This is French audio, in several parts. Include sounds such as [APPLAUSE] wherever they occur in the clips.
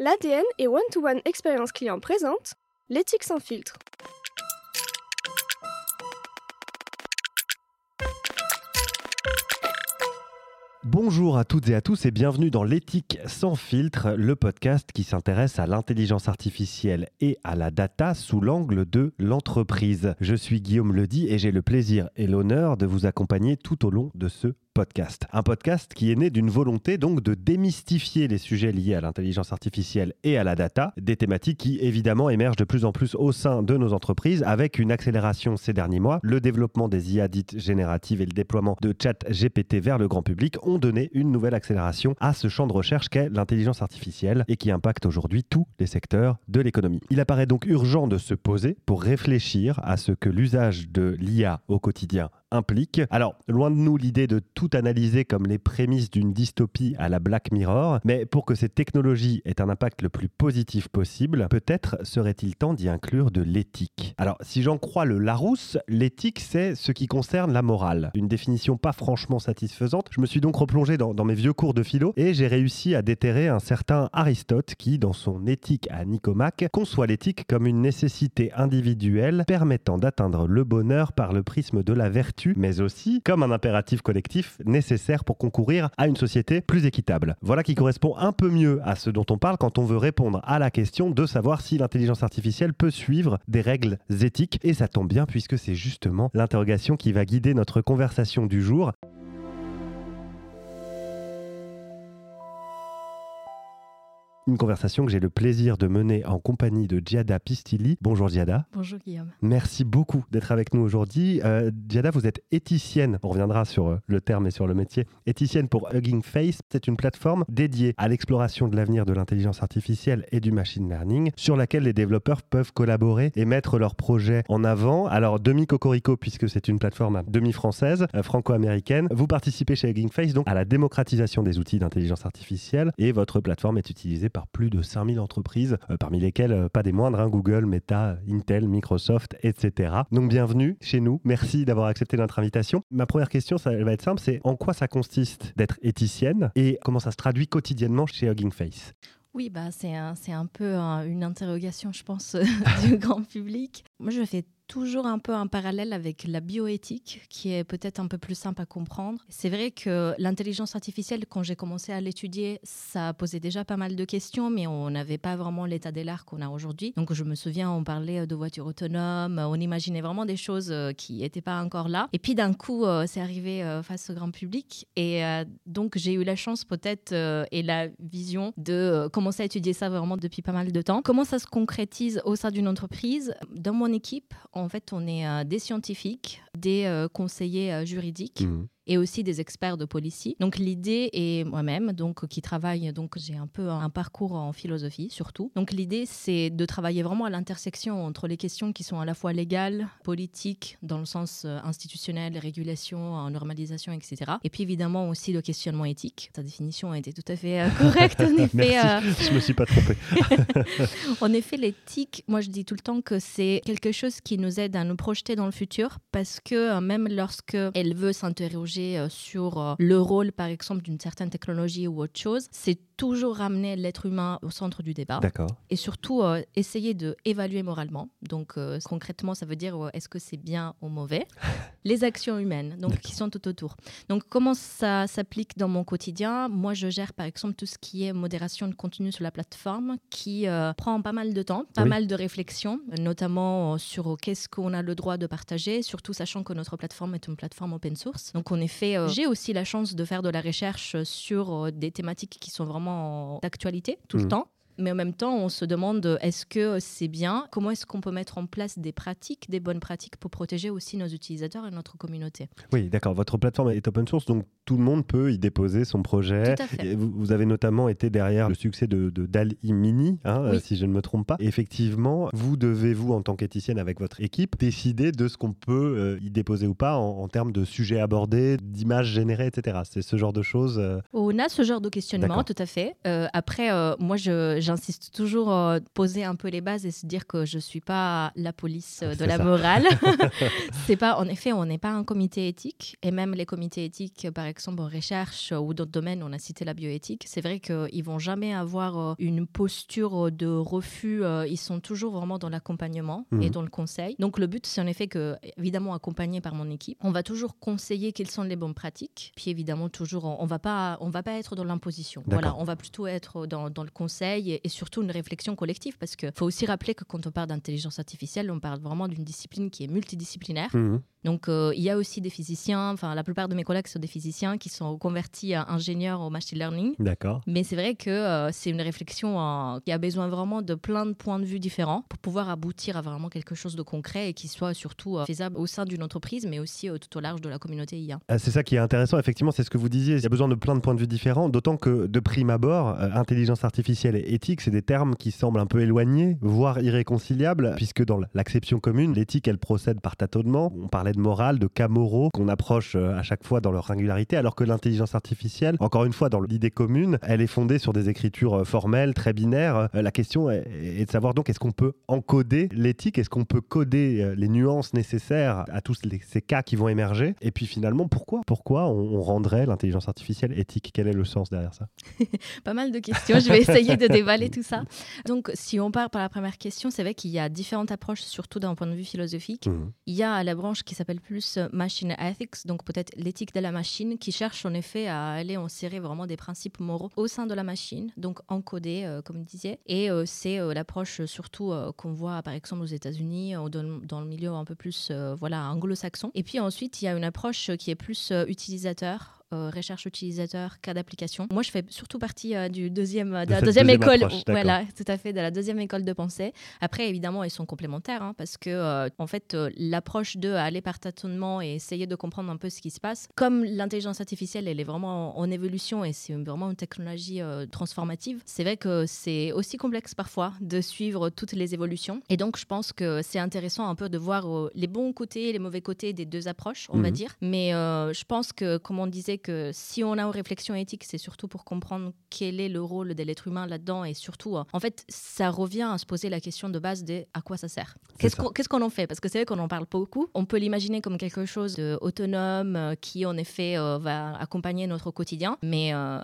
L'ADN et One-to-One Expérience Client présente l'éthique sans filtre. Bonjour à toutes et à tous et bienvenue dans l'éthique sans filtre, le podcast qui s'intéresse à l'intelligence artificielle et à la data sous l'angle de l'entreprise. Je suis Guillaume Ledy et j'ai le plaisir et l'honneur de vous accompagner tout au long de ce podcast. Un podcast qui est né d'une volonté donc de démystifier les sujets liés à l'intelligence artificielle et à la data, des thématiques qui évidemment émergent de plus en plus au sein de nos entreprises avec une accélération ces derniers mois. Le développement des IA dites génératives et le déploiement de chat GPT vers le grand public ont donné une nouvelle accélération à ce champ de recherche qu'est l'intelligence artificielle et qui impacte aujourd'hui tous les secteurs de l'économie. Il apparaît donc urgent de se poser pour réfléchir à ce que l'usage de l'IA au quotidien implique. Alors, loin de nous l'idée de tout analyser comme les prémices d'une dystopie à la Black Mirror, mais pour que cette technologie ait un impact le plus positif possible, peut-être serait-il temps d'y inclure de l'éthique. Alors, si j'en crois le Larousse, l'éthique, c'est ce qui concerne la morale. Une définition pas franchement satisfaisante. Je me suis donc replongé dans, dans mes vieux cours de philo et j'ai réussi à déterrer un certain Aristote qui, dans son éthique à Nicomaque, conçoit l'éthique comme une nécessité individuelle permettant d'atteindre le bonheur par le prisme de la vertu mais aussi comme un impératif collectif nécessaire pour concourir à une société plus équitable. Voilà qui correspond un peu mieux à ce dont on parle quand on veut répondre à la question de savoir si l'intelligence artificielle peut suivre des règles éthiques. Et ça tombe bien puisque c'est justement l'interrogation qui va guider notre conversation du jour. Une conversation que j'ai le plaisir de mener en compagnie de Giada Pistilli. Bonjour Giada. Bonjour Guillaume. Merci beaucoup d'être avec nous aujourd'hui. Euh, Giada, vous êtes éthicienne, on reviendra sur euh, le terme et sur le métier, éthicienne pour Hugging Face. C'est une plateforme dédiée à l'exploration de l'avenir de l'intelligence artificielle et du machine learning, sur laquelle les développeurs peuvent collaborer et mettre leurs projets en avant. Alors, demi-cocorico, puisque c'est une plateforme demi-française, euh, franco-américaine, vous participez chez Hugging Face donc à la démocratisation des outils d'intelligence artificielle et votre plateforme est utilisée par plus de 5000 entreprises, euh, parmi lesquelles euh, pas des moindres, hein, Google, Meta, Intel, Microsoft, etc. Donc bienvenue chez nous. Merci d'avoir accepté notre invitation. Ma première question, ça va être simple, c'est en quoi ça consiste d'être éthicienne et comment ça se traduit quotidiennement chez Hugging Face? Oui, bah, c'est un, un, peu une interrogation, je pense, [LAUGHS] du grand public. Moi, je fais toujours un peu un parallèle avec la bioéthique, qui est peut-être un peu plus simple à comprendre. C'est vrai que l'intelligence artificielle, quand j'ai commencé à l'étudier, ça posait déjà pas mal de questions, mais on n'avait pas vraiment l'état des l'art qu'on a aujourd'hui. Donc je me souviens, on parlait de voitures autonomes, on imaginait vraiment des choses euh, qui n'étaient pas encore là. Et puis d'un coup, euh, c'est arrivé euh, face au grand public. Et donc j'ai eu la chance peut-être et la vision de commencer à étudier ça vraiment depuis pas mal de temps. Comment ça se concrétise au sein d'une entreprise? Dans mon équipe, en fait, on est euh, des scientifiques, des euh, conseillers euh, juridiques. Mmh et aussi des experts de policiers. Donc l'idée est moi-même, donc qui travaille, donc j'ai un peu un parcours en philosophie surtout. Donc l'idée c'est de travailler vraiment à l'intersection entre les questions qui sont à la fois légales, politiques dans le sens euh, institutionnel, régulation, normalisation, etc. Et puis évidemment aussi le questionnement éthique. Sa définition a été tout à fait euh, [LAUGHS] correcte en effet. Euh... Je me suis pas trompée. [LAUGHS] [LAUGHS] en effet, l'éthique, moi je dis tout le temps que c'est quelque chose qui nous aide à nous projeter dans le futur parce que euh, même lorsque elle veut s'interroger euh, sur euh, le rôle, par exemple, d'une certaine technologie ou autre chose, c'est toujours ramener l'être humain au centre du débat. D'accord. Et surtout, euh, essayer d'évaluer moralement. Donc, concrètement, ça veut dire est-ce que c'est bien ou mauvais? [LAUGHS] Les actions humaines, donc qui sont tout autour. Donc, comment ça s'applique dans mon quotidien? Moi, je gère, par exemple, tout ce qui est modération de contenu sur la plateforme, qui prend pas mal de temps, pas mal de réflexion, notamment sur qu'est-ce qu'on a le droit de partager, surtout sachant que notre plateforme est une plateforme open source. Donc, on effet, euh, j'ai aussi la chance de faire de la recherche sur euh, des thématiques qui sont vraiment d'actualité tout le mmh. temps. Mais en même temps, on se demande est-ce que c'est bien? Comment est-ce qu'on peut mettre en place des pratiques, des bonnes pratiques pour protéger aussi nos utilisateurs et notre communauté? Oui, d'accord. Votre plateforme est open source, donc tout le monde peut y déposer son projet. Tout à fait. Vous, avez notamment été derrière le succès de, de DALI Mini, hein, euh, si je ne me trompe pas. effectivement, vous devez, vous, en tant qu'éthicienne avec votre équipe, décider de ce qu'on peut euh, y déposer ou pas en, termes de sujets abordés, d'images générées, etc. C'est ce genre de choses. Euh On a ce genre de questionnement, tout à fait. après, moi, je j'insiste toujours euh, poser un peu les bases et se dire que je suis pas la police euh, de la ça. morale. [LAUGHS] c'est pas, en effet, on n'est pas un comité éthique et même les comités éthiques, par exemple en recherche euh, ou d'autres domaines, on a cité la bioéthique. C'est vrai qu'ils vont jamais avoir euh, une posture de refus. ils sont toujours vraiment dans l'accompagnement et Mhm. dans le conseil. Donc le but, c'est en effet que, évidemment, accompagné par mon équipe, on va toujours conseiller quelles sont les bonnes pratiques. Puis évidemment, toujours, on on va pas, on va pas être dans l'imposition. Voilà, on va plutôt être dans, dans le conseil et, surtout une réflexion collective parce qu'il faut aussi rappeler que quand on parle d'intelligence artificielle, on parle vraiment d'une discipline qui est multidisciplinaire. Mhm. Donc, euh, il y a aussi des physiciens, enfin, la plupart de mes collègues sont des physiciens qui sont convertis à ingénieurs au machine learning. D'accord. Mais c'est vrai que euh, c'est une réflexion euh, qui a besoin vraiment de plein de points de vue différents pour pouvoir aboutir à vraiment quelque chose de concret et qui soit surtout faisable au sein d'une entreprise, mais aussi tout au large de la communauté IA. Ah, C'est ça qui est intéressant, effectivement, c'est ce que vous disiez. Il y a besoin de plein de points de vue différents, d'autant que de prime abord, intelligence artificielle et éthique, c'est des termes qui semblent un peu éloignés, voire irréconciliables, puisque dans l'acception commune, l'éthique, elle procède par tâtonnement. On parlait de morale, de cas moraux qu'on approche euh, à chaque fois dans leur singularité, alors que l'intelligence artificielle, encore une fois, dans l'idée commune, elle est fondée sur des écritures euh, formelles, très binaires. Euh, La question est, est de savoir donc est-ce qu'on peut encoder l'éthique, est-ce qu'on peut coder les nuances nécessaires à tous les- ces cas qui vont émerger, et puis finalement pourquoi? Pourquoi on, on rendrait l'intelligence artificielle éthique? Quel est le sens derrière ça? [LAUGHS] Pas mal de questions, je vais essayer de dévaler tout ça. Donc, si on part par la première question, c'est vrai qu'il y a différentes approches, surtout d'un point de vue philosophique. Mhm. Il y a la branche qui s'appelle plus euh, Machine Ethics, donc peut-être l'éthique de la machine, qui cherche en effet à aller insérer vraiment des principes moraux au sein de la machine, donc encodés, euh, comme je disais. Et euh, c'est euh, l'approche surtout qu'on voit par exemple aux États-Unis dans, dans le milieu un peu plus voilà, anglo-saxon. Et puis ensuite, il y a une approche qui est plus utilisateur. Euh, recherche utilisateur, cas d'application. Moi, je fais surtout partie euh, du deuxième, de, De la deuxième, deuxième école. approche, voilà, tout à fait, de la deuxième école de pensée. Après, évidemment, ils sont complémentaires hein, parce que, euh, en fait, euh, l'approche de aller par tâtonnement et essayer de comprendre un peu ce qui se passe, comme l'intelligence artificielle, elle est vraiment en, en évolution et c'est vraiment une technologie euh, transformative, c'est vrai que c'est aussi complexe parfois de suivre toutes les évolutions. Et donc, je pense que c'est intéressant un peu de voir euh, les bons côtés, les mauvais côtés des deux approches, on va Mhm. dire. Mais euh, je pense que, comme on disait, que si on a une réflexion éthique, c'est surtout pour comprendre quel est le rôle de l'être humain là-dedans et surtout, en fait, ça revient à se poser la question de base de à quoi ça sert. Qu'est-ce qu'on en fait? Parce que c'est vrai qu'on en parle beaucoup. On peut l'imaginer comme quelque chose d'autonome euh, qui, en effet, euh, va accompagner notre quotidien. Mais euh,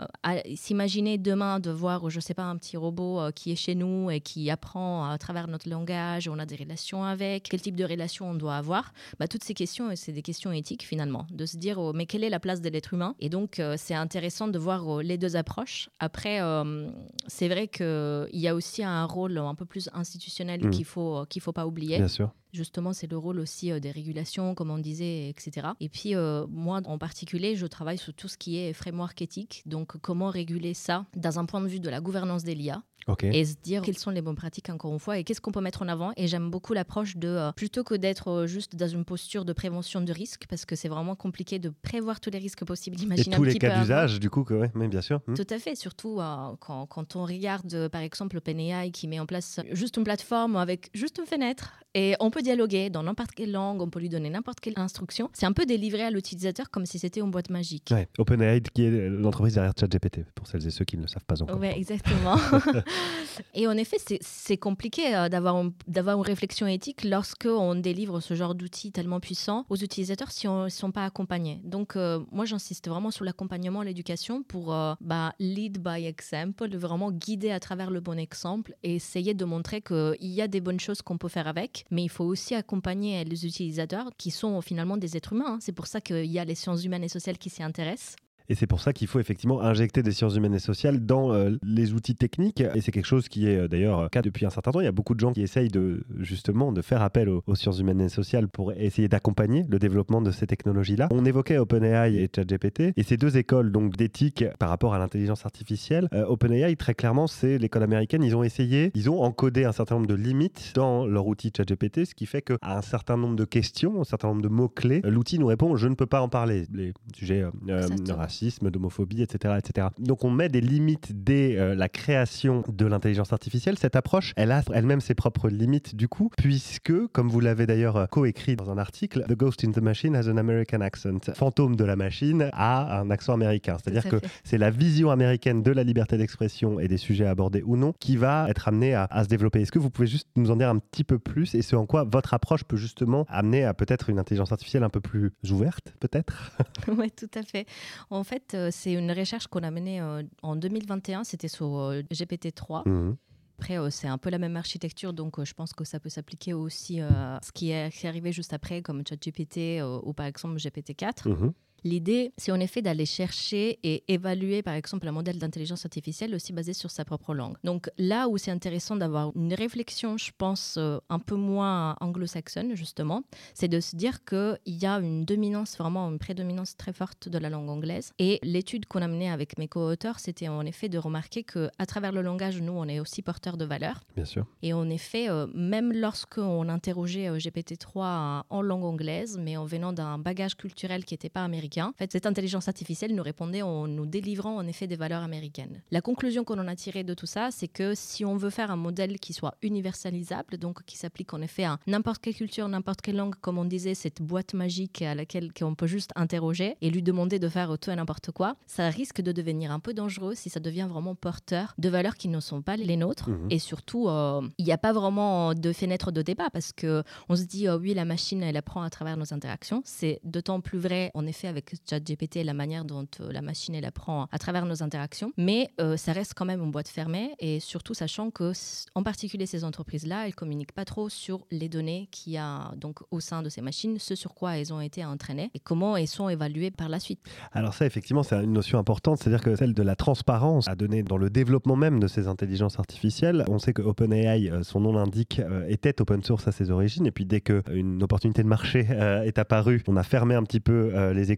s'imaginer demain de voir, je sais pas, un petit robot euh, qui est chez nous et qui apprend à travers notre langage, on a des relations avec, quel type de relation on doit avoir, bah, toutes ces questions, c'est des questions éthiques finalement, de se dire, oh, mais quelle est la place de l'être humain Et donc, euh, c'est intéressant de voir euh, les deux approches. Après, euh, c'est vrai qu'il y a aussi un rôle un peu plus institutionnel Mhm. qu'il faut, euh, qu'il faut pas oublier. Bien sûr. Justement, c'est le rôle aussi des régulations, comme on disait, etc. Et puis, euh, moi, en particulier, je travaille sur tout ce qui est framework éthique. Donc, comment réguler ça dans un point de vue de la gouvernance des l'IA Et se dire quelles sont les bonnes pratiques, encore une fois, et qu'est-ce qu'on peut mettre en avant. Et j'aime beaucoup l'approche de, euh, plutôt que d'être euh, juste dans une posture de prévention de risque, parce que c'est vraiment compliqué de prévoir tous les risques possibles, Et imaginables. tous les cas d'usage, du coup, que, ouais, mais bien sûr. Mhm. Tout à fait, surtout euh, quand, quand on regarde par exemple OpenAI qui met en place juste une plateforme avec juste une fenêtre et on peut dialoguer dans n'importe quelle langue, on peut lui donner n'importe quelle instruction. C'est un peu délivré à l'utilisateur comme si c'était une boîte magique. Ouais. OpenAI, qui est l'entreprise derrière ChatGPT, pour celles et ceux qui ne le savent pas encore. Oui, exactement. [LAUGHS] et en effet, c'est- compliqué euh, d'avoir un- d'avoir une réflexion éthique lorsque on délivre ce genre d'outils tellement puissants aux utilisateurs si on ne sont pas accompagnés. Donc, euh, moi, j'insiste vraiment sur l'accompagnement, l'éducation pour euh, bah, lead by example, vraiment guider à travers le bon exemple et essayer de montrer qu'il y a des bonnes choses qu'on peut faire avec, mais il faut aussi accompagner les utilisateurs qui sont finalement des êtres humains. hein. C'est pour ça qu'il y a les sciences humaines et sociales qui s'y intéressent. Et c'est pour ça qu'il faut effectivement injecter des sciences humaines et sociales dans euh, les outils techniques. Et c'est quelque chose qui est euh, d'ailleurs euh, cas depuis un certain temps. Il y a beaucoup de gens qui essayent de justement de faire appel aux, aux sciences humaines et sociales pour essayer d'accompagner le développement de ces technologies-là. On évoquait OpenAI et ChatGPT et ces deux écoles donc d'éthique par rapport à l'intelligence artificielle. Euh, OpenAI très clairement c'est l'école américaine. Ils ont essayé, ils ont encodé un certain nombre de limites dans leur outil ChatGPT, ce qui fait qu'à un certain nombre de questions, un certain nombre de mots clés, l'outil nous répond je ne peux pas en parler. Les sujets euh, racistes racisme, d'homophobie, etc., etc. Donc on met des limites dès euh, la création de l'intelligence artificielle. Cette approche, elle a elle-même ses propres limites du coup, puisque, comme vous l'avez d'ailleurs euh, coécrit dans un article, The Ghost in the Machine has an American accent. Fantôme de la machine a un accent américain. C'est-à-dire que c'est la vision américaine de la liberté d'expression et des sujets abordés ou non qui va être amenée à, à se développer. Est-ce que vous pouvez juste nous en dire un petit peu plus et ce en quoi votre approche peut justement amener à peut-être une intelligence artificielle un peu plus ouverte, peut-être? [LAUGHS] Oui, tout à fait. En fait, euh, c'est une recherche qu'on a menée euh, en 2021, c'était sur euh, GPT-3. Mhm. Après, c'est un peu la même architecture, donc je pense que ça peut s'appliquer aussi à ce qui est, arrivé juste après, comme ChatGPT ou par exemple GPT-4. Mhm. L'idée, c'est en effet d'aller chercher et évaluer, par exemple, un modèle d'intelligence artificielle aussi basé sur sa propre langue. Donc là où c'est intéressant d'avoir une réflexion, je pense, euh, un peu moins anglo-saxonne, justement, c'est de se dire qu'il y a une dominance, vraiment une prédominance très forte de la langue anglaise. Et l'étude qu'on a menée avec mes co-auteurs, c'était en effet de remarquer qu'à travers le langage, nous, on est aussi porteurs de valeurs. Bien sûr. Et en effet, euh, même lorsqu'on interrogeait euh, GPT-3 en langue anglaise, mais en venant d'un bagage culturel qui n'était pas américain, en fait, cette intelligence artificielle nous répondait en nous délivrant en effet des valeurs américaines. La conclusion qu'on en a tirée de tout ça, c'est que si on veut faire un modèle qui soit universalisable, donc qui s'applique en effet à n'importe quelle culture, n'importe quelle langue, comme on disait, cette boîte magique à laquelle on peut juste interroger et lui demander de faire tout et n'importe quoi, ça risque de devenir un peu dangereux si ça devient vraiment porteur de valeurs qui ne sont pas les nôtres. Mhm. Et surtout, euh, il n'y a pas vraiment de fenêtre de débat parce que on se dit, oh oui, la machine, elle apprend à travers nos interactions. C'est d'autant plus vrai, en effet, avec ChatGPT et la manière dont euh, la machine, elle apprend à travers nos interactions. Mais euh, ça reste quand même une boîte fermée et surtout sachant que, en particulier ces entreprises-là, elles communiquent pas trop sur les données qu'il y a donc au sein de ces machines, ce sur quoi elles ont été entraînées et comment elles sont évaluées par la suite. Alors ça, effectivement, c'est une notion importante, c'est-à-dire que celle de la transparence à donner dans le développement même de ces intelligences artificielles. On sait que OpenAI, euh, son nom l'indique, était open source à ses origines, et puis dès qu'une opportunité de marché est apparue, on a fermé un petit peu les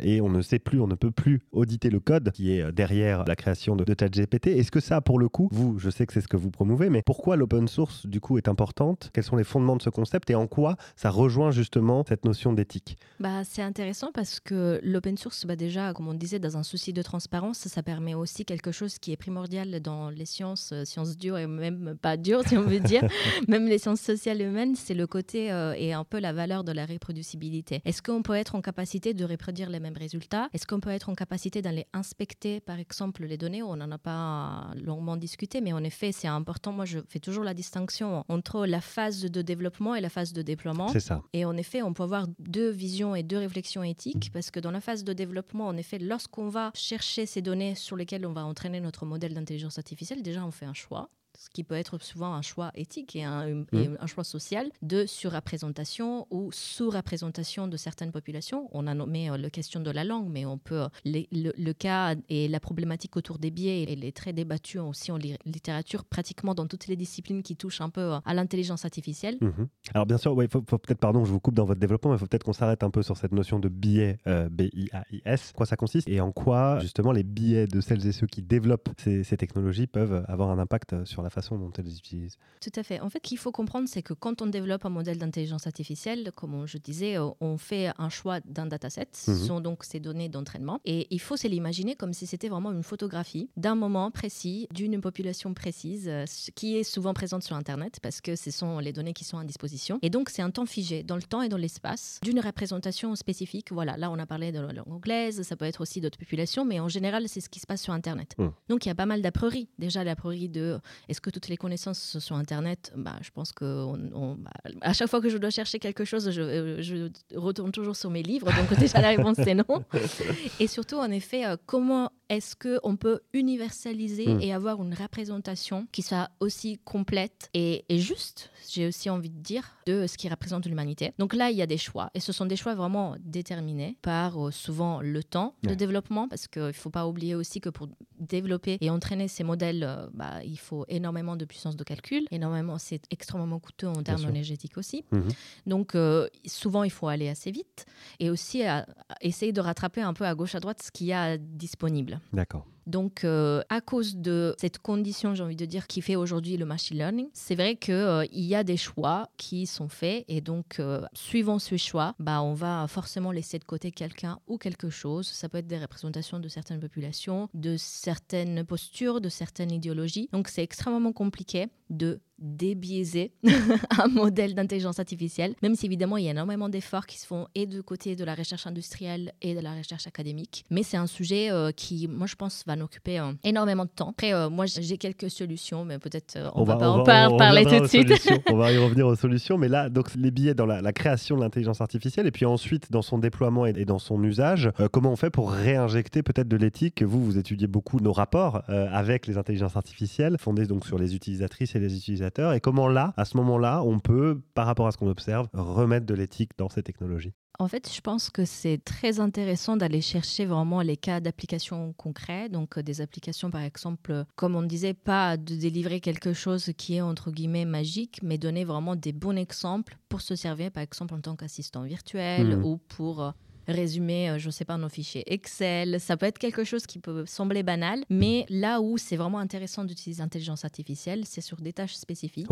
et on ne sait plus, on ne peut plus auditer le code qui est euh, derrière la création de, de ChatGPT. Est-ce que ça, pour le coup, vous, je sais que c'est ce que vous promouvez, mais pourquoi l'open source, du coup, est importante? Quels sont les fondements de ce concept et en quoi ça rejoint justement cette notion d'éthique? Bah, c'est intéressant parce que l'open source, bah, déjà, comme on disait, dans un souci de transparence, ça permet aussi quelque chose qui est primordial dans les sciences, euh, sciences dures et même pas dures, si on veut dire, [LAUGHS] même les sciences sociales et humaines, c'est le côté euh, et un peu la valeur de la reproducibilité. Est-ce qu'on peut être en capacité de reproduire les mêmes résultats Est-ce qu'on peut être en capacité d'aller inspecter, par exemple, les données? On n'en a pas longuement discuté, mais en effet, c'est important. Moi, je fais toujours la distinction entre la phase de développement et la phase de déploiement. C'est ça. Et en effet, on peut avoir deux visions et deux réflexions éthiques, parce que dans la phase de développement, en effet, lorsqu'on va chercher ces données sur lesquelles on va entraîner notre modèle d'intelligence artificielle, déjà, on fait un choix ce qui peut être souvent un choix éthique et un, et un choix social de surreprésentation ou sous-représentation de certaines populations. On a nommé euh, la question de la langue, mais on peut euh, les- le, le cas et la problématique autour des biais, elle est très débattue aussi en li- littérature, pratiquement dans toutes les disciplines qui touchent un peu euh, à l'intelligence artificielle. Mhm. Alors bien sûr, il faut, faut peut-être, pardon, je vous coupe dans votre développement, mais il faut peut-être qu'on s'arrête un peu sur cette notion de biais, euh, B-I-A-I-S. Quoi ça consiste et en quoi justement les biais de celles et ceux qui développent ces, ces technologies peuvent avoir un impact sur la façon dont elles les utilisent. Tout à fait. En fait, ce qu'il faut comprendre, c'est que quand on développe un modèle d'intelligence artificielle, comme je disais, euh, on fait un choix d'un dataset, ce Mhm. sont donc ces données d'entraînement, et il faut se l'imaginer comme si c'était vraiment une photographie d'un moment précis, d'une population précise, euh, qui est souvent présente sur Internet, parce que ce sont les données qui sont à disposition. Et donc, c'est un temps figé dans le temps et dans l'espace d'une représentation spécifique. Voilà, là, on a parlé de la langue anglaise, ça peut être aussi d'autres populations, mais en général, c'est ce qui se passe sur Internet. Mhm. Donc, il y a pas mal d'a priori. Déjà, l'a priori de est-ce que toutes les connaissances sont sur Internet? Bah, Je pense que on- on- bah, à chaque fois que je dois chercher quelque chose, je, euh, je retourne toujours sur mes livres. Donc déjà, la réponse, c'est non. [LAUGHS] Et surtout, en effet, euh, comment est-ce qu'on peut universaliser Mm. et avoir une représentation qui soit aussi complète et, et juste, j'ai aussi envie de dire, de ce qui représente l'humanité? Donc là, il y a des choix. Et ce sont des choix vraiment déterminés par euh, souvent le temps de Ouais. développement, parce qu'il ne faut pas oublier aussi que pour développer et entraîner ces modèles, euh, bah, il faut énormément de puissance de calcul. Énormément, c'est extrêmement coûteux en termes énergétiques aussi. Mhm. Donc, euh, souvent, il faut aller assez vite et aussi à- à essayer de rattraper un peu à gauche, à droite ce qu'il y a disponible. D'accord. Donc, euh, à cause de cette condition, j'ai envie de dire, qui fait aujourd'hui le machine learning, c'est vrai qu'il euh, y a des choix qui sont faits et donc, euh, suivant ce choix, bah, on va forcément laisser de côté quelqu'un ou quelque chose. Ça peut être des représentations de certaines populations, de certaines postures, de certaines idéologies. Donc, c'est extrêmement compliqué de débiaiser [LAUGHS] un modèle d'intelligence artificielle, même si évidemment il y a énormément d'efforts qui se font et de côté de la recherche industrielle et de la recherche académique. Mais c'est un sujet qui, moi je pense, va nous occuper énormément de temps. Après, moi j'ai quelques solutions, mais peut-être on, va, pas en parler tout de suite. [LAUGHS] on va y revenir aux solutions, mais là, donc les billets dans la, création de l'intelligence artificielle et puis ensuite dans son déploiement et, dans son usage, comment on fait pour réinjecter peut-être de l'éthique? Vous, vous étudiez beaucoup nos rapports avec les intelligences artificielles, fondés donc sur les utilisatrices et les utilisateurs et comment là, à ce moment-là, on peut, par rapport à ce qu'on observe, remettre de l'éthique dans ces technologies? En fait, je pense que c'est très intéressant d'aller chercher vraiment les cas d'application concrets. Donc, euh, des applications, par exemple, comme on disait, pas de délivrer quelque chose qui est entre guillemets magique, mais donner vraiment des bons exemples pour se servir, par exemple, en tant qu'assistant virtuel mmh. ou pour euh, résumer, euh, je ne sais pas, nos fichiers Excel. Ça peut être quelque chose qui peut sembler banal, mais là où c'est vraiment intéressant d'utiliser l'intelligence artificielle, c'est sur des tâches spécifiques.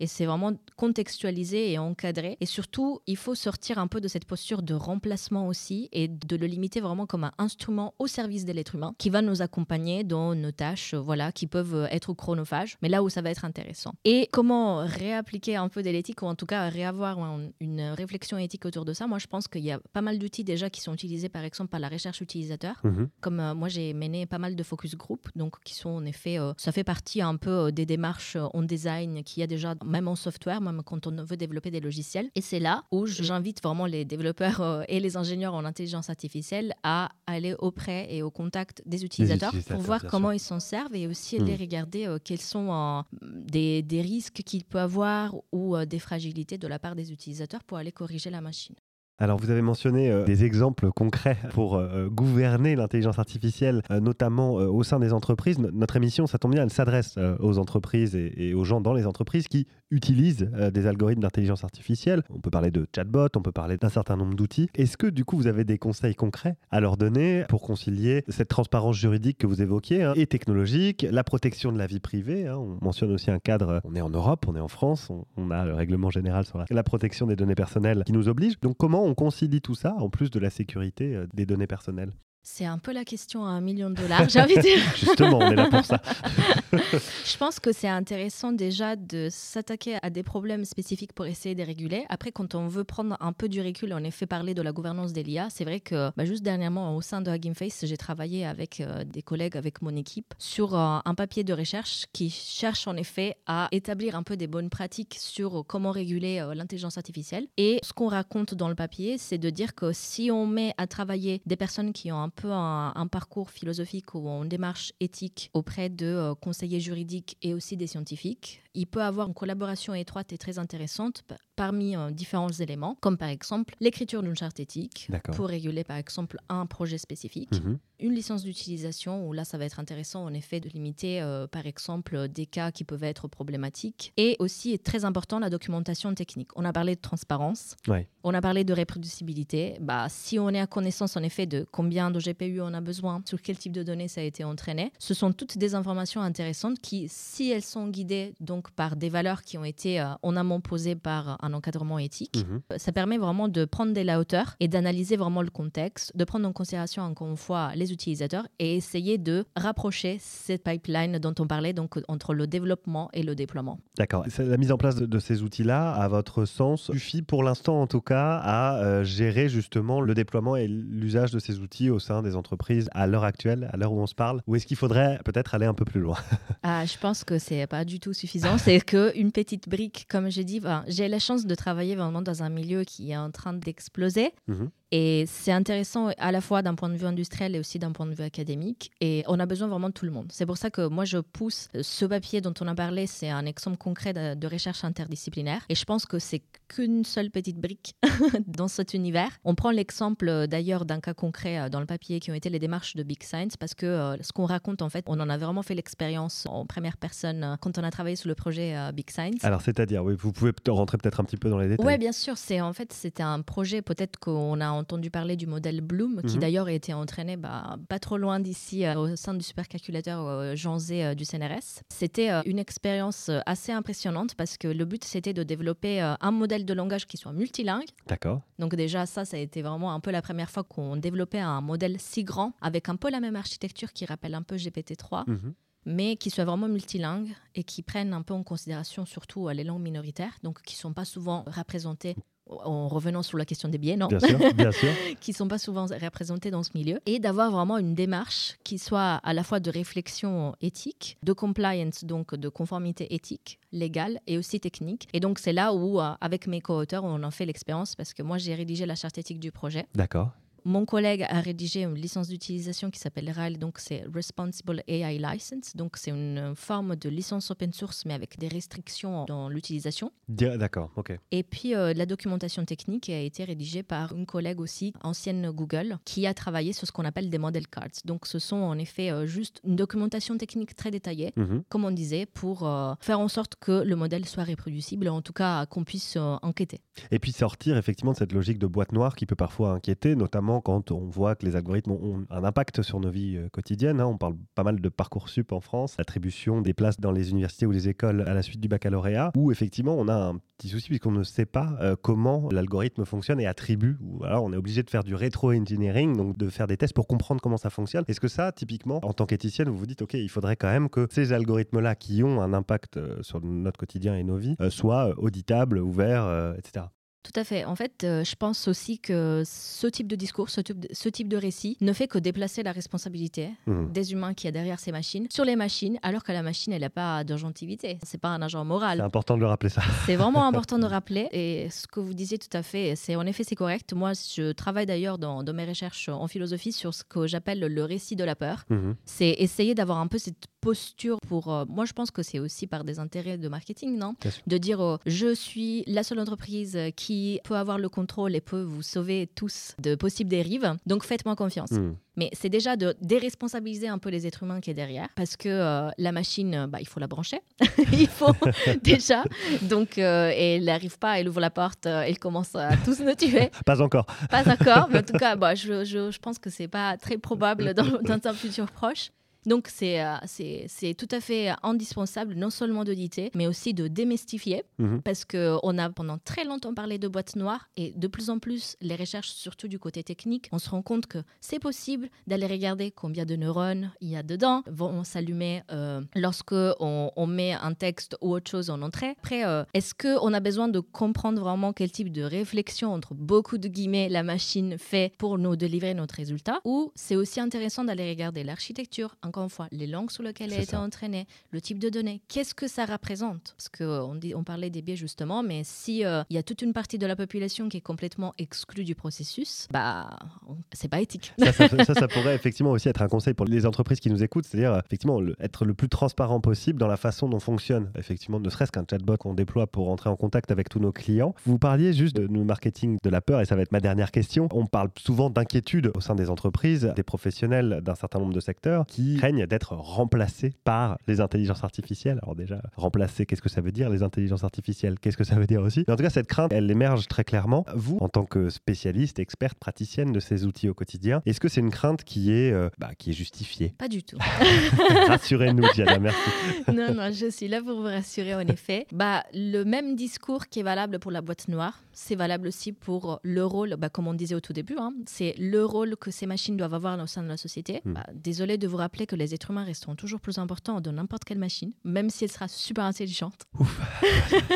Et c'est vraiment contextualisé et encadré. Et surtout, il faut sortir un peu de cette posture de remplacement aussi et de le limiter vraiment comme un instrument au service de l'être humain qui va nous accompagner dans nos tâches voilà, qui peuvent être chronophages, mais là où ça va être intéressant. Et comment réappliquer un peu de l'éthique ou en tout cas réavoir une réflexion éthique autour de ça Moi, je pense qu'il y a pas mal d'outils déjà qui sont utilisés par exemple par la recherche utilisateur. Mhm. Comme euh, moi, j'ai mené pas mal de focus group, donc qui sont en effet, euh, ça fait partie un peu euh, des démarches en design qu'il y a déjà même en software, même quand on veut développer des logiciels. Et c'est là où j'invite vraiment les développeurs euh, et les ingénieurs en intelligence artificielle à aller auprès et au contact des utilisateurs, pour voir comment ils s'en servent et aussi aller hmm. regarder euh, quels sont euh, des, des, risques qu'il peut avoir ou des fragilités de la part des utilisateurs pour aller corriger la machine. Alors, vous avez mentionné euh, des exemples concrets pour euh, gouverner l'intelligence artificielle, euh, notamment au sein des entreprises. notre émission, ça tombe bien, elle s'adresse aux entreprises et, aux gens dans les entreprises qui utilisent des algorithmes d'intelligence artificielle. On peut parler de chatbot, on peut parler d'un certain nombre d'outils. Est-ce que, du coup, vous avez des conseils concrets à leur donner pour concilier cette transparence juridique que vous évoquiez hein, et technologique, la protection de la vie privée hein? On mentionne aussi un cadre, on est en Europe, on est en France, on, a le règlement général sur la, la protection des données personnelles qui nous oblige. Donc, comment concilie tout ça, en plus de la sécurité euh, des données personnelles c'est un peu la question à un million de dollars, j'ai envie de dire. [LAUGHS] Justement, on est là pour ça. [LAUGHS] je pense que c'est intéressant déjà de s'attaquer à des problèmes spécifiques pour essayer de réguler. Après, quand on veut prendre un peu du recul, on est fait parler de la gouvernance des l'IA. C'est vrai que bah, juste dernièrement, au sein de Hugging Face, j'ai travaillé avec euh, des collègues, avec mon équipe, sur euh, un papier de recherche qui cherche en effet à établir un peu des bonnes pratiques sur comment réguler euh, l'intelligence artificielle. Et ce qu'on raconte dans le papier, c'est de dire que si on met à travailler des personnes qui ont un peu un, parcours philosophique ou en démarche éthique auprès de euh, conseillers juridiques et aussi des scientifiques, il peut avoir une collaboration étroite et très intéressante parmi euh, différents éléments, comme par exemple l'écriture d'une charte éthique pour réguler par exemple un projet spécifique, mhm. une licence d'utilisation où là ça va être intéressant en effet de limiter euh, par exemple des cas qui peuvent être problématiques, et aussi est très important la documentation technique. On a parlé de transparence, on a parlé de reproducibilité. Bah, si on est à connaissance en effet de combien de GPU on a besoin, sur quel type de données ça a été entraîné, ce sont toutes des informations intéressantes qui, si elles sont guidées donc par des valeurs qui ont été euh, en amont posées par un encadrement éthique. Mhm. Ça permet vraiment de prendre de la hauteur et d'analyser vraiment le contexte, de prendre en considération encore une fois les utilisateurs et essayer de rapprocher cette pipeline dont on parlait, donc entre le développement et le déploiement. D'accord. La mise en place de, ces outils-là, à votre sens, suffit pour l'instant en tout cas à euh, gérer justement le déploiement et l'usage de ces outils au sein des entreprises à l'heure actuelle, à l'heure où on se parle Ou est-ce qu'il faudrait peut-être aller un peu plus loin? Ah, Je pense que c'est pas du tout suffisant c'est [LAUGHS] qu'une petite brique, comme j'ai dit, j'ai la chance de travailler vraiment dans un milieu qui est en train d'exploser. Mhm. Et c'est intéressant à la fois d'un point de vue industriel et aussi d'un point de vue académique. Et on a besoin vraiment de tout le monde. C'est pour ça que moi, je pousse ce papier dont on a parlé. C'est un exemple concret de, recherche interdisciplinaire. Et je pense que c'est qu'une seule petite brique [LAUGHS] dans cet univers. On prend l'exemple d'ailleurs d'un cas concret euh, dans le papier qui ont été les démarches de Big Science parce que euh, ce qu'on raconte en fait, on en a vraiment fait l'expérience en première personne euh, quand on a travaillé sur le projet Big Science. Alors c'est-à-dire, oui, vous pouvez rentrer peut-être un petit peu dans les détails. Oui, bien sûr. C'est en fait c'était un projet peut-être qu'on a entendu parler du modèle Bloom, qui Mhm. d'ailleurs a été entraîné bah, pas trop loin d'ici, euh, au sein du supercalculateur euh, Jean Zé euh, du CNRS. C'était euh, une expérience assez impressionnante parce que le but, c'était de développer un modèle de langage qui soit multilingue. D'accord. Donc déjà, ça, ça a été vraiment un peu la première fois qu'on développait un modèle si grand, avec un peu la même architecture qui rappelle un peu GPT-3 Mhm. mais qui soit vraiment multilingue et qui prennent un peu en considération surtout les langues minoritaires, donc qui sont pas souvent représentées en revenant sur la question des biais, non Bien sûr, bien sûr. [LAUGHS] qui sont pas souvent représentés dans ce milieu, et d'avoir vraiment une démarche qui soit à la fois de réflexion éthique, de compliance, donc de conformité éthique, légale et aussi technique. Et donc c'est là où, euh, avec mes co-auteurs, on en fait l'expérience, parce que moi j'ai rédigé la charte éthique du projet. D'accord. Mon collègue a rédigé une licence d'utilisation qui s'appelle RAL, donc c'est Responsible AI License. Donc c'est une forme de licence open source, mais avec des restrictions dans l'utilisation. D'accord, ok. Et puis euh, la documentation technique a été rédigée par une collègue aussi, ancienne Google, qui a travaillé sur ce qu'on appelle des model cards. Donc ce sont en effet euh, juste une documentation technique très détaillée, Mhm. comme on disait, pour euh, faire en sorte que le modèle soit reproducible, en tout cas qu'on puisse euh, enquêter. Et puis sortir effectivement de cette logique de boîte noire qui peut parfois inquiéter, notamment quand on voit que les algorithmes ont un impact sur nos vies euh, quotidiennes. hein. On parle pas mal de Parcoursup en France, l'attribution des places dans les universités ou les écoles à la suite du baccalauréat, où effectivement on a un petit souci puisqu'on ne sait pas euh, comment l'algorithme fonctionne et attribue. Alors on est obligé de faire du rétro-engineering, donc de faire des tests pour comprendre comment ça fonctionne. Est-ce que ça, typiquement, en tant qu'éthicienne, vous vous dites, OK, il faudrait quand même que ces algorithmes-là qui ont un impact euh, sur notre quotidien et nos vies soient auditables, ouverts, etc. Tout à fait. En fait, euh, je pense aussi que ce type de discours, ce type de, ce type de récit ne fait que déplacer la responsabilité Mhm. des humains qui est derrière ces machines sur les machines, alors que la machine, elle n'a pas d'agentivité. C'est pas un agent C'est moral. important de le rappeler ça. C'est vraiment [LAUGHS] important de rappeler. Et ce que vous disiez tout à fait, c'est en effet c'est correct. Moi, je travaille d'ailleurs dans, dans mes recherches en philosophie sur ce que j'appelle le récit de la peur. Mhm. C'est essayer d'avoir un peu cette posture pour. euh, moi, je pense que c'est aussi par des intérêts de marketing, non? De dire euh, je suis la seule entreprise qui peut avoir le contrôle et peut vous sauver tous de possibles dérives. Donc faites-moi confiance. Mhm. Mais c'est déjà de déresponsabiliser un peu les êtres humains qui est derrière, parce que euh, la machine, bah, il faut la brancher. [LAUGHS] il faut [LAUGHS] déjà. Donc, elle n'arrive pas, elle ouvre la porte, elle commence à tous nous tuer. [LAUGHS] Pas encore. Pas d'accord, mais en tout cas, bah, je, je- je pense que c'est pas très probable dans, dans un futur proche. Donc, c'est euh, c'est c'est tout à fait indispensable, non seulement d'auditer, mais aussi de démystifier, Mhm. parce qu'on a pendant très longtemps parlé de boîtes noires, et de plus en plus, les recherches, surtout du côté technique, on se rend compte que c'est possible d'aller regarder combien de neurones il y a dedans, vont s'allumer euh, lorsque on, on met un texte ou autre chose en entrée. Après, euh, est-ce qu'on a besoin de comprendre vraiment quel type de réflexion, entre beaucoup de guillemets, la machine fait pour nous délivrer notre résultat? Ou c'est aussi intéressant d'aller regarder l'architecture, encore une fois, les langues sur lesquelles elle a été entraînée, le type de données, qu'est-ce que ça représente? Parce qu'on dit, on parlait des biais justement, mais si euh, il y a toute une partie de la population qui est complètement exclue du processus, bah, c'est pas éthique. Ça, ça, ça, ça [LAUGHS] pourrait effectivement aussi être un conseil pour les entreprises qui nous écoutent, c'est-à-dire euh, effectivement le- être le plus transparent possible dans la façon dont fonctionne effectivement, ne serait-ce qu'un chatbot qu'on déploie pour entrer en contact avec tous nos clients. Vous parliez juste de nous marketing de la peur et ça va être ma dernière question. On parle souvent d'inquiétude au sein des entreprises, des professionnels d'un certain nombre de secteurs qui craignent d'être remplacés par les intelligences artificielles. Alors déjà, remplacer, qu'est-ce que ça veut dire les intelligences artificielles Qu'est-ce que ça veut dire aussi? Mais en tout cas, cette crainte, elle émerge très clairement. Vous, en tant que spécialiste, experte, praticienne de ces outils au quotidien, est-ce que c'est une crainte qui est, euh, bah, qui est justifiée? Pas du tout. [LAUGHS] Rassurez-nous, Diana, merci. [LAUGHS] non, non, je suis là pour vous rassurer, en effet. Bah, le même discours qui est valable pour la boîte noire, c'est valable aussi pour le rôle, bah, comme on disait au tout début, hein, c'est le rôle que ces machines doivent avoir au sein de la société. Mm. Bah, désolé de vous rappeler que les êtres humains resteront toujours plus importants de n'importe quelle machine, même si elle sera super intelligente.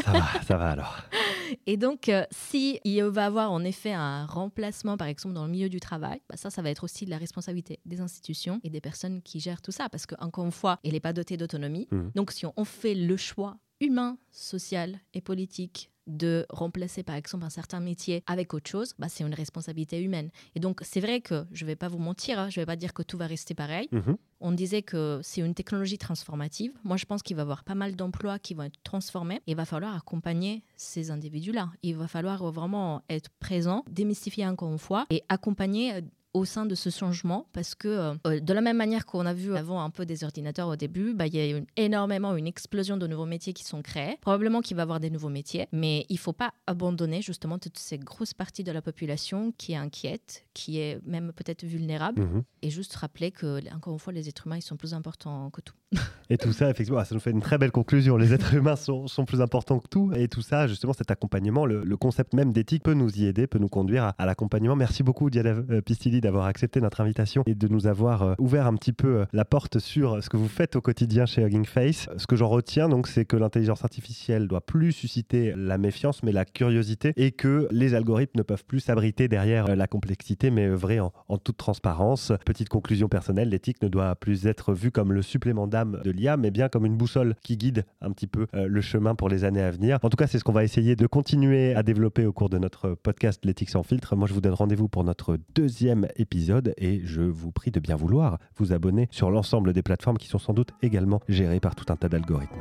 Ça va, ça va alors. [LAUGHS] Et donc, euh, si il va avoir en effet un remplacement, par exemple, dans le milieu du travail, bah, ça, ça va être aussi de la responsabilité des institutions et des personnes qui gèrent tout ça, parce qu'encore une fois, elle n'est pas dotée d'autonomie. Mhm. Donc, si on fait le choix humain, social et politique de remplacer par exemple un certain métier avec autre chose, bah, c'est une responsabilité humaine. Et donc c'est vrai que je ne vais pas vous mentir, hein, je ne vais pas dire que tout va rester pareil. Mhm. On disait que c'est une technologie transformative. Moi je pense qu'il va y avoir pas mal d'emplois qui vont être transformés. Il va falloir accompagner ces individus-là. Il va falloir vraiment être présent, démystifier encore une fois et accompagner euh, au sein de ce changement parce que euh, de la même manière qu'on a vu avant un peu des ordinateurs au début, bah, il y a une, énormément une explosion de nouveaux métiers qui sont créés. Probablement qu'il va y avoir des nouveaux métiers, mais il ne faut pas abandonner justement toutes ces grosses parties de la population qui est inquiète, qui est même peut-être vulnérable, Mhm. et juste rappeler que, encore une fois, les êtres humains, ils sont plus importants que tout. [LAUGHS] Et tout ça, effectivement, ah, ça nous fait une très belle conclusion. Les êtres humains sont, sont plus importants que tout. Et tout ça, justement, cet accompagnement, le, le concept même d'éthique peut nous y aider, peut nous conduire à, à l'accompagnement. Merci beaucoup, Diana euh, Pistili, d'avoir accepté notre invitation et de nous avoir euh, ouvert un petit peu euh, la porte sur ce que vous faites au quotidien chez Hugging Face. Ce que j'en retiens, donc, c'est que l'intelligence artificielle doit plus susciter la méfiance, mais la curiosité, et que les algorithmes ne peuvent plus s'abriter derrière euh, la complexité, mais œuvrer en, en toute transparence. Petite conclusion personnelle, l'éthique ne doit plus être vue comme le supplément d'âme de l'IA, mais bien comme une boussole qui guide un petit peu euh, le chemin pour les années à venir. En tout cas, c'est ce qu'on va essayer de continuer à développer au cours de notre podcast L'éthique sans filtre. Moi, je vous donne rendez-vous pour notre deuxième épisode et je vous prie de bien vouloir vous abonner sur l'ensemble des plateformes qui sont sans doute également gérées par tout un tas d'algorithmes.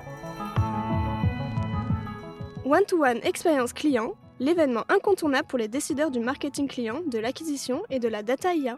One-to-One Expérience Client, l'événement incontournable pour les décideurs du marketing client, de l'acquisition et de la data IA.